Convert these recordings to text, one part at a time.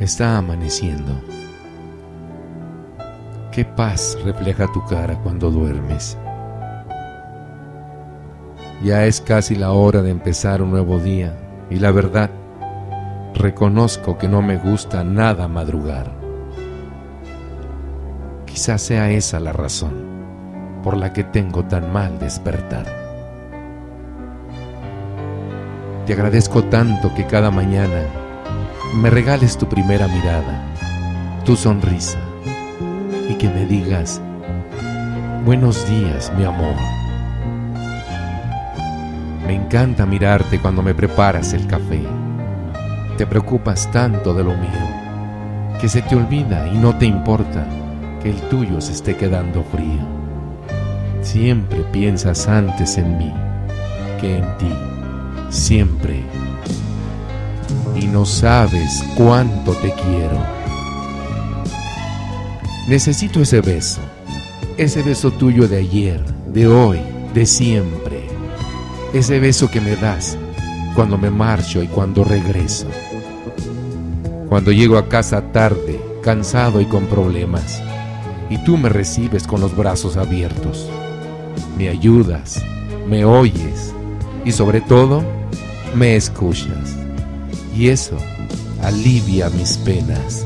Está amaneciendo. Qué paz refleja tu cara cuando duermes. Ya es casi la hora de empezar un nuevo día y la verdad, reconozco que no me gusta nada madrugar. Quizás sea esa la razón por la que tengo tan mal despertar. Te agradezco tanto que cada mañana me regales tu primera mirada, tu sonrisa y que me digas, buenos días mi amor. Me encanta mirarte cuando me preparas el café. Te preocupas tanto de lo mío que se te olvida y no te importa que el tuyo se esté quedando frío. Siempre piensas antes en mí que en ti, siempre. Y no sabes cuánto te quiero. Necesito ese beso, ese beso tuyo de ayer, de hoy, de siempre. Ese beso que me das cuando me marcho y cuando regreso. Cuando llego a casa tarde, cansado y con problemas y tú me recibes con los brazos abiertos. Me ayudas, me oyes y sobre todo me escuchas. Y eso alivia mis penas.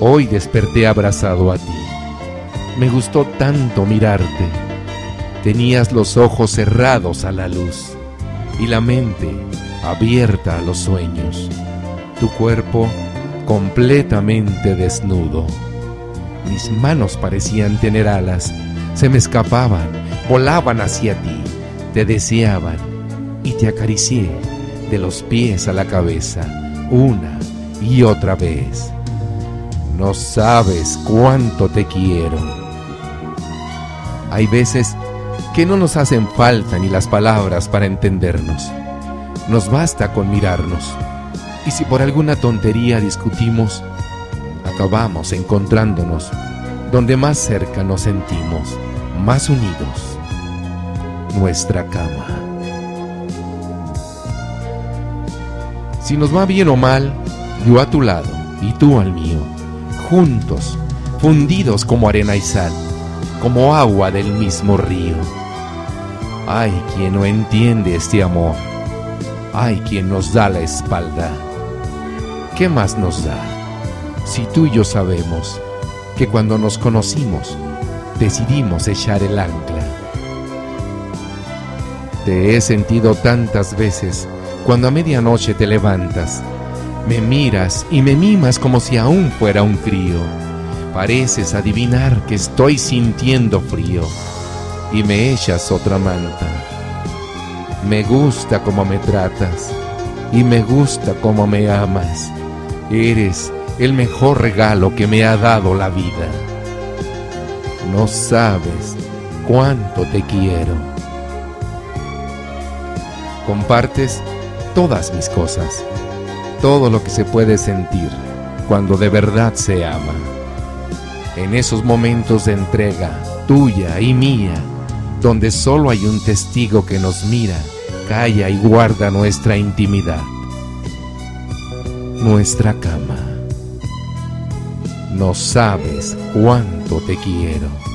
Hoy desperté abrazado a ti. Me gustó tanto mirarte. Tenías los ojos cerrados a la luz y la mente abierta a los sueños. Tu cuerpo completamente desnudo. Mis manos parecían tener alas, se me escapaban, volaban hacia ti, te deseaban y te acaricié de los pies a la cabeza una y otra vez. No sabes cuánto te quiero. Hay veces que no nos hacen falta ni las palabras para entendernos. Nos basta con mirarnos. Y si por alguna tontería discutimos, acabamos encontrándonos donde más cerca nos sentimos, más unidos, nuestra cama. Si nos va bien o mal, yo a tu lado y tú al mío, juntos, fundidos como arena y sal, como agua del mismo río. Hay quien no entiende este amor, hay quien nos da la espalda. ¿Qué más nos da? si tú y yo sabemos que cuando nos conocimos decidimos echar el ancla. Te he sentido tantas veces cuando a medianoche te levantas, me miras y me mimas como si aún fuera un crío. Pareces adivinar que estoy sintiendo frío y me echas otra manta. Me gusta como me tratas y me gusta como me amas. Eres el mejor regalo que me ha dado la vida. No sabes cuánto te quiero. Compartes todas mis cosas, todo lo que se puede sentir cuando de verdad se ama. En esos momentos de entrega tuya y mía, donde solo hay un testigo que nos mira, calla y guarda nuestra intimidad, nuestra cama. No sabes cuánto te quiero.